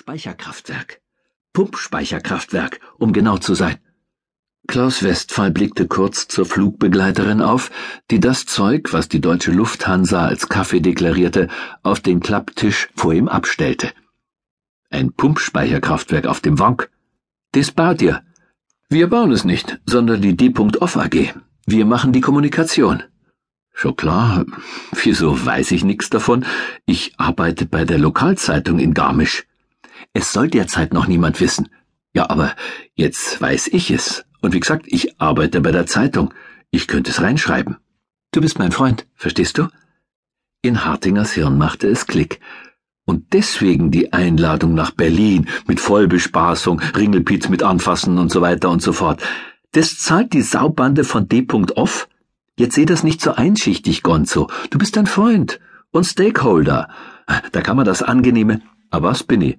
Speicherkraftwerk. Pumpspeicherkraftwerk, um genau zu sein. Klaus Westphal blickte kurz zur Flugbegleiterin auf, die das Zeug, was die deutsche Lufthansa als Kaffee deklarierte, auf den Klapptisch vor ihm abstellte. Ein Pumpspeicherkraftwerk auf dem Wank. Das baut ihr. Wir bauen es nicht, sondern die D.Off AG. Wir machen die Kommunikation. Schon klar. Wieso weiß ich nichts davon? Ich arbeite bei der Lokalzeitung in Garmisch. Es soll derzeit noch niemand wissen. Ja, aber jetzt weiß ich es. Und wie gesagt, ich arbeite bei der Zeitung. Ich könnte es reinschreiben. Du bist mein Freund, verstehst du? In Hartingers Hirn machte es Klick. Und deswegen die Einladung nach Berlin mit Vollbespaßung, Ringelpiez mit Anfassen und so weiter und so fort. Das zahlt die Saubande von D. Off? Jetzt seh das nicht so einschichtig, Gonzo. Du bist ein Freund und Stakeholder. Da kann man das angenehme. Aber was bin ich?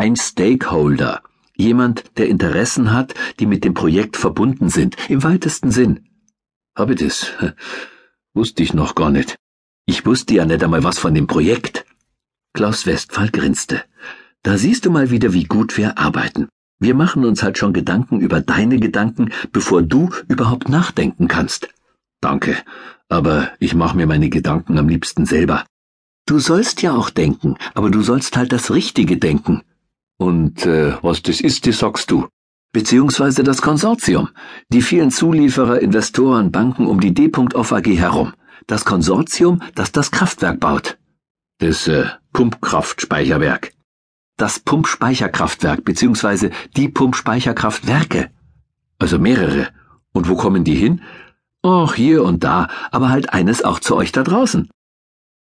Ein Stakeholder. Jemand, der Interessen hat, die mit dem Projekt verbunden sind, im weitesten Sinn. Hab ich das? Wusste ich noch gar nicht. Ich wusste ja nicht einmal was von dem Projekt. Klaus Westphal grinste. Da siehst du mal wieder, wie gut wir arbeiten. Wir machen uns halt schon Gedanken über deine Gedanken, bevor du überhaupt nachdenken kannst. Danke, aber ich mache mir meine Gedanken am liebsten selber. Du sollst ja auch denken, aber du sollst halt das Richtige denken. Und äh, was das ist, das sagst du. Beziehungsweise das Konsortium, die vielen Zulieferer, Investoren, Banken um die D.Off AG herum. Das Konsortium, das das Kraftwerk baut. Das äh, Pumpkraftspeicherwerk. Das Pumpspeicherkraftwerk, beziehungsweise die Pumpspeicherkraftwerke. Also mehrere. Und wo kommen die hin? Och, hier und da, aber halt eines auch zu euch da draußen.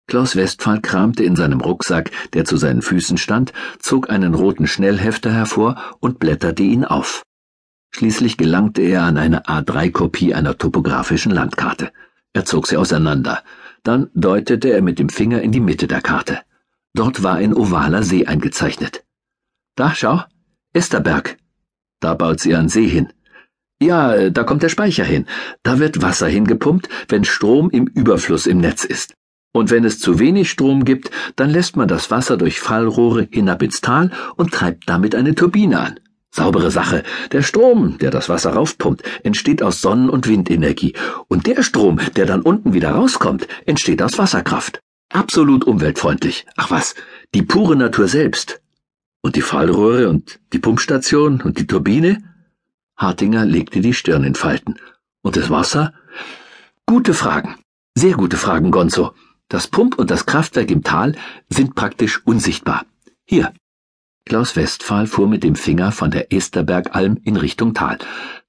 Klaus Westphal kramte in seinem Rucksack, der zu seinen Füßen stand, zog einen roten Schnellhefter hervor und blätterte ihn auf. Schließlich gelangte er an eine A3-Kopie einer topografischen Landkarte. Er zog sie auseinander. Dann deutete er mit dem Finger in die Mitte der Karte. Dort war ein ovaler See eingezeichnet. Da, schau, Esterberg. Da baut sie einen See hin. Ja, da kommt der Speicher hin. Da wird Wasser hingepumpt, wenn Strom im Überfluss im Netz ist. Und wenn es zu wenig Strom gibt, dann lässt man das Wasser durch Fallrohre hinab ins Tal und treibt damit eine Turbine an. Saubere Sache. Der Strom, der das Wasser raufpumpt, entsteht aus Sonnen- und Windenergie. Und der Strom, der dann unten wieder rauskommt, entsteht aus Wasserkraft. Absolut umweltfreundlich. Ach was, die pure Natur selbst. Und die Fallrohre und die Pumpstation und die Turbine? Hartinger legte die Stirn in Falten. Und das Wasser? Gute Fragen. Sehr gute Fragen, Gonzo. Das Pump- und das Kraftwerk im Tal sind praktisch unsichtbar. Hier. Klaus Westphal fuhr mit dem Finger von der Esterbergalm in Richtung Tal.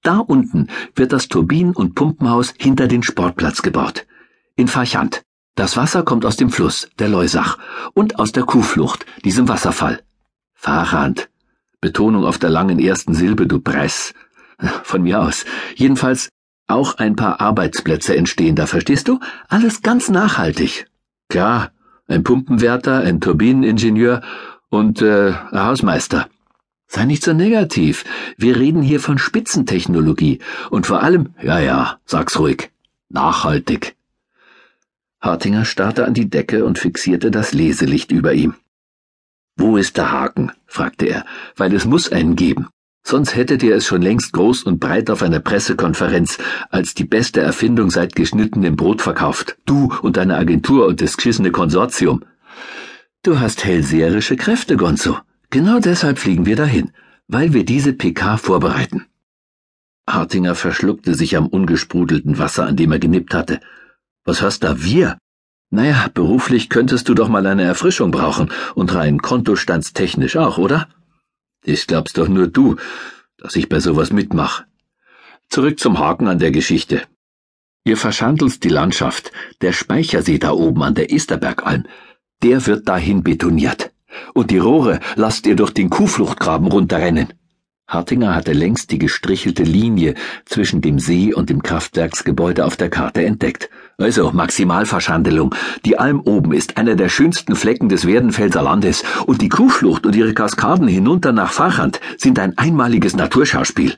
Da unten wird das Turbinen- und Pumpenhaus hinter den Sportplatz gebaut. In Farchant. Das Wasser kommt aus dem Fluss, der Leusach, und aus der Kuhflucht, diesem Wasserfall. Farchant. Betonung auf der langen ersten Silbe, du Press. Von mir aus. Jedenfalls auch ein paar Arbeitsplätze entstehen da, verstehst du? Alles ganz nachhaltig. Klar, ein Pumpenwärter, ein Turbineningenieur und äh, ein Hausmeister. Sei nicht so negativ. Wir reden hier von Spitzentechnologie und vor allem, ja, ja, sag's ruhig, nachhaltig. Hartinger starrte an die Decke und fixierte das Leselicht über ihm. Wo ist der Haken? fragte er, weil es muss einen geben. Sonst hättet ihr es schon längst groß und breit auf einer Pressekonferenz als die beste Erfindung seit geschnittenem Brot verkauft. Du und deine Agentur und das geschissene Konsortium. Du hast hellseherische Kräfte, Gonzo. Genau deshalb fliegen wir dahin, weil wir diese PK vorbereiten. Hartinger verschluckte sich am ungesprudelten Wasser, an dem er genippt hatte. Was hast da wir? Naja, beruflich könntest du doch mal eine Erfrischung brauchen und rein kontostandstechnisch auch, oder? Ich glaub's doch nur du, dass ich bei sowas mitmach. Zurück zum Haken an der Geschichte. Ihr verschandelt die Landschaft. Der Speichersee da oben an der Esterbergalm, der wird dahin betoniert. Und die Rohre lasst ihr durch den Kuhfluchtgraben runterrennen. Hartinger hatte längst die gestrichelte Linie zwischen dem See und dem Kraftwerksgebäude auf der Karte entdeckt. Also Maximalverschandelung. Die Alm oben ist einer der schönsten Flecken des Werdenfelser Landes und die Kuhflucht und ihre Kaskaden hinunter nach Fachand sind ein einmaliges Naturschauspiel.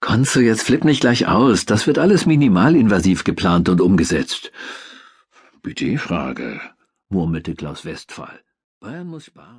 Kannst du jetzt flipp nicht gleich aus, das wird alles minimalinvasiv geplant und umgesetzt. Budgetfrage, murmelte Klaus Westphal. Bayern muss sparen.